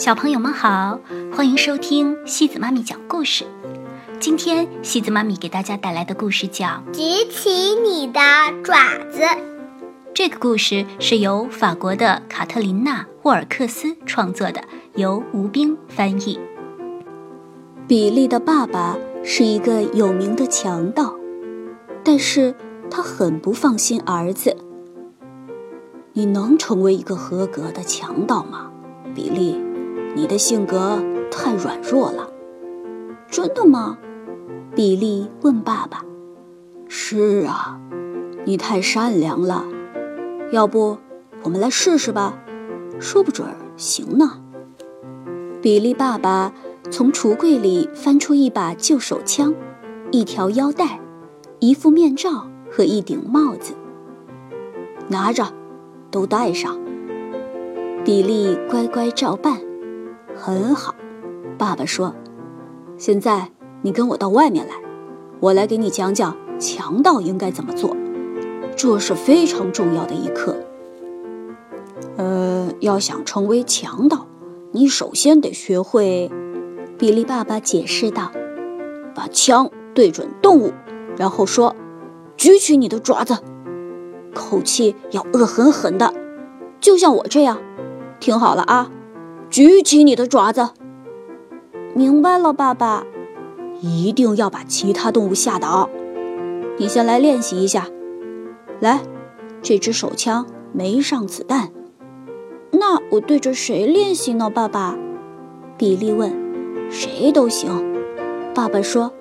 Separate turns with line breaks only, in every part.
小朋友们好，欢迎收听西子妈咪讲故事。今天西子妈咪给大家带来的故事叫《
举起你的爪子》。
这个故事是由法国的卡特琳娜·沃尔克斯创作的，由吴冰翻译。
比利的爸爸是一个有名的强盗，但是他很不放心儿子。你能成为一个合格的强盗吗，比利？你的性格太软弱了。
真的吗？
比利问爸爸。
是啊，你太善良了。要不，我们来试试吧，说不准行呢。
比利爸爸从橱柜里翻出一把旧手枪、一条腰带、一副面罩和一顶帽子，
拿着。都带上。
比利乖乖照办，
很好。爸爸说：“现在你跟我到外面来，我来给你讲讲强盗应该怎么做。这是非常重要的一课。呃，要想成为强盗，你首先得学会。”
比利爸爸解释道：“
把枪对准动物，然后说：‘举起你的爪子。’”口气要恶狠狠的，就像我这样。听好了啊，举起你的爪子。
明白了，爸爸。
一定要把其他动物吓倒。你先来练习一下。来，这支手枪没上子弹。
那我对着谁练习呢，爸爸？
比利问。谁都行。爸爸说。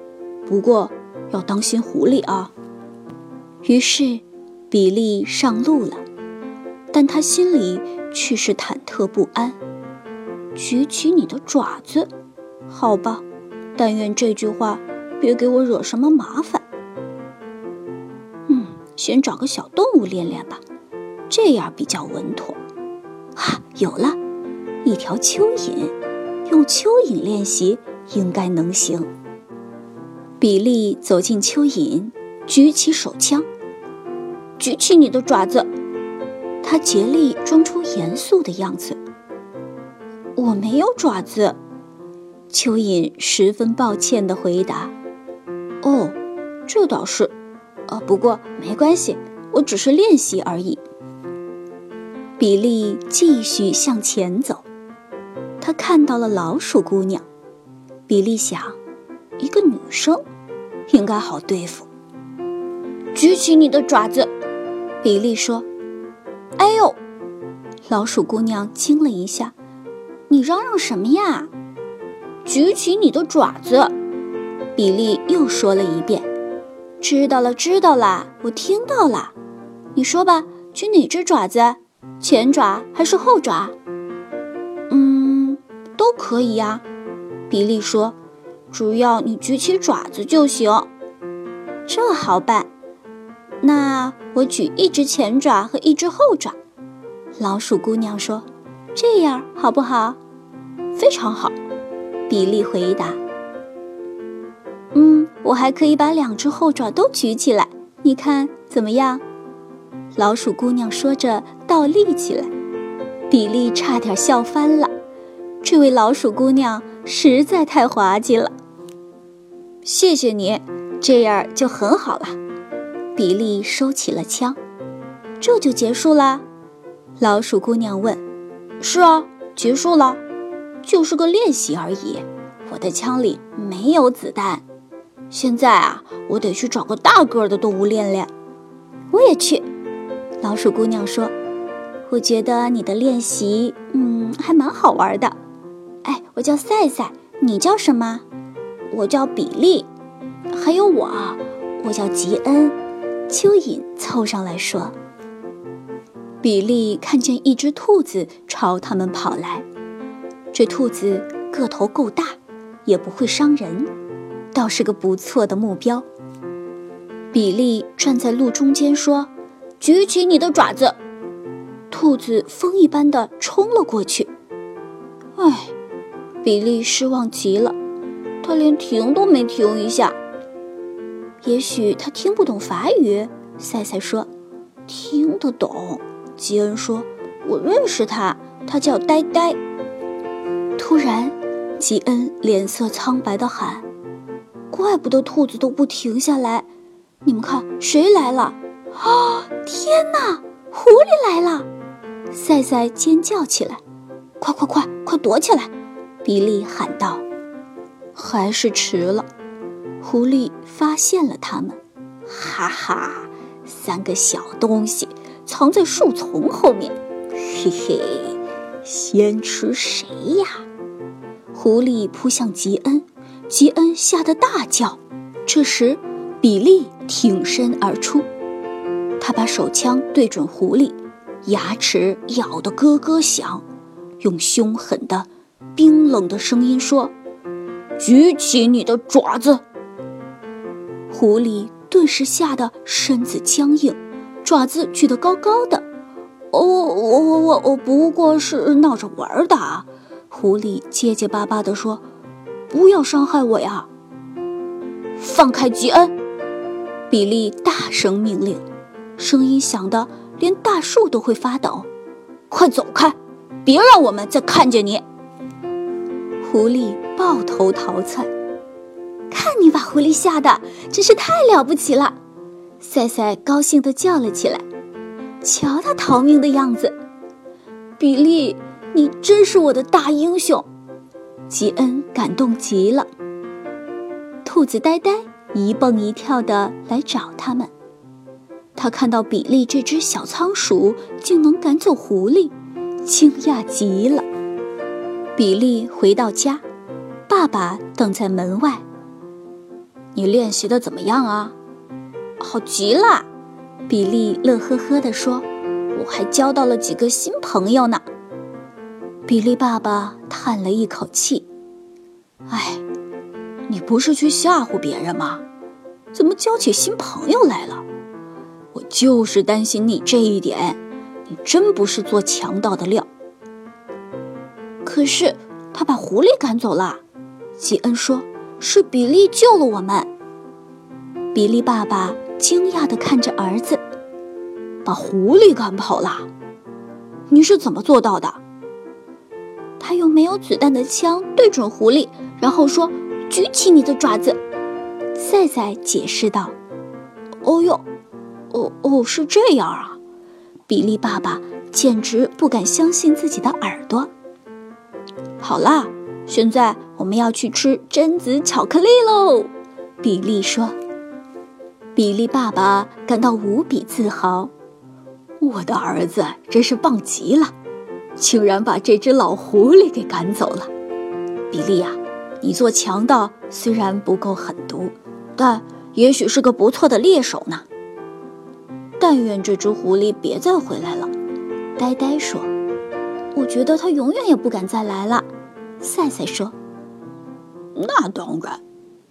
不过要当心狐狸啊。
于是。比利上路了，但他心里却是忐忑不安。举起你的爪子，好吧，但愿这句话别给我惹什么麻烦。嗯，先找个小动物练练吧，这样比较稳妥。哈，有了，一条蚯蚓，用蚯蚓练习应该能行。比利走进蚯蚓，举起手枪。举起你的爪子，他竭力装出严肃的样子。我没有爪子，蚯蚓十分抱歉地回答。哦，这倒是，呃，不过没关系，我只是练习而已。比利继续向前走，他看到了老鼠姑娘。比利想，一个女生应该好对付。举起你的爪子。比利说：“哎呦！”老鼠姑娘惊了一下，“你嚷嚷什么呀？”“举起你的爪子！”比利又说了一遍。“知道了，知道了，我听到了。你说吧，举哪只爪子？前爪还是后爪？”“嗯，都可以呀。”比利说，“只要你举起爪子就行。”“这好办。”那我举一只前爪和一只后爪，老鼠姑娘说：“这样好不好？”“非常好。”比利回答。“嗯，我还可以把两只后爪都举起来，你看怎么样？”老鼠姑娘说着倒立起来，比利差点笑翻了。这位老鼠姑娘实在太滑稽了。谢谢你，这样就很好了。比利收起了枪，这就结束啦？老鼠姑娘问。“是啊，结束了，就是个练习而已。我的枪里没有子弹。现在啊，我得去找个大个的动物练练。”我也去。老鼠姑娘说：“我觉得你的练习，嗯，还蛮好玩的。”哎，我叫赛赛，你叫什么？我叫比利。还有我，我叫吉恩。蚯蚓凑上来说：“比利看见一只兔子朝他们跑来，这兔子个头够大，也不会伤人，倒是个不错的目标。”比利站在路中间说：“举起你的爪子！”兔子风一般的冲了过去。唉，比利失望极了，他连停都没停一下。也许他听不懂法语，赛赛说：“听得懂。”吉恩说：“我认识他，他叫呆呆。”突然，吉恩脸色苍白的喊：“怪不得兔子都不停下来！你们看，谁来了？啊！天哪，狐狸来了！”赛赛尖叫起来：“快快快，快躲起来！”比利喊道。还是迟了，狐狸发现了他们。哈哈，三个小东西藏在树丛后面，嘿嘿，先吃谁呀？狐狸扑向吉恩，吉恩吓得大叫。这时，比利挺身而出，他把手枪对准狐狸，牙齿咬得咯咯响，用凶狠的、冰冷的声音说。举起你的爪子！狐狸顿时吓得身子僵硬，爪子举得高高的。哦，我我我我不过是闹着玩的。狐狸结结巴巴地说：“不要伤害我呀！”放开吉恩！比利大声命令，声音响得连大树都会发抖。快走开！别让我们再看见你！狐狸抱头逃窜，看你把狐狸吓的，真是太了不起了！赛赛高兴地叫了起来：“瞧他逃命的样子！”比利，你真是我的大英雄！吉恩感动极了。兔子呆呆一蹦一跳地来找他们，他看到比利这只小仓鼠竟能赶走狐狸，惊讶极了。比利回到家，爸爸等在门外。你练习的怎么样啊？好极了，比利乐呵呵地说：“我还交到了几个新朋友呢。”比利爸爸叹了一口气：“哎，你不是去吓唬别人吗？怎么交起新朋友来了？我就是担心你这一点，你真不是做强盗的料。”可是，他把狐狸赶走了。吉恩说：“是比利救了我们。”比利爸爸惊讶地看着儿子：“把狐狸赶跑了？你是怎么做到的？”他用没有子弹的枪对准狐狸，然后说：“举起你的爪子。”赛赛解释道：“哦哟，哦哦，是这样啊！”比利爸爸简直不敢相信自己的耳朵。好啦，现在我们要去吃榛子巧克力喽！比利说。比利爸爸感到无比自豪，我的儿子真是棒极了，竟然把这只老狐狸给赶走了。比利呀，你做强盗虽然不够狠毒，但也许是个不错的猎手呢。但愿这只狐狸别再回来了，呆呆说。我觉得它永远也不敢再来了，赛赛说。那当然，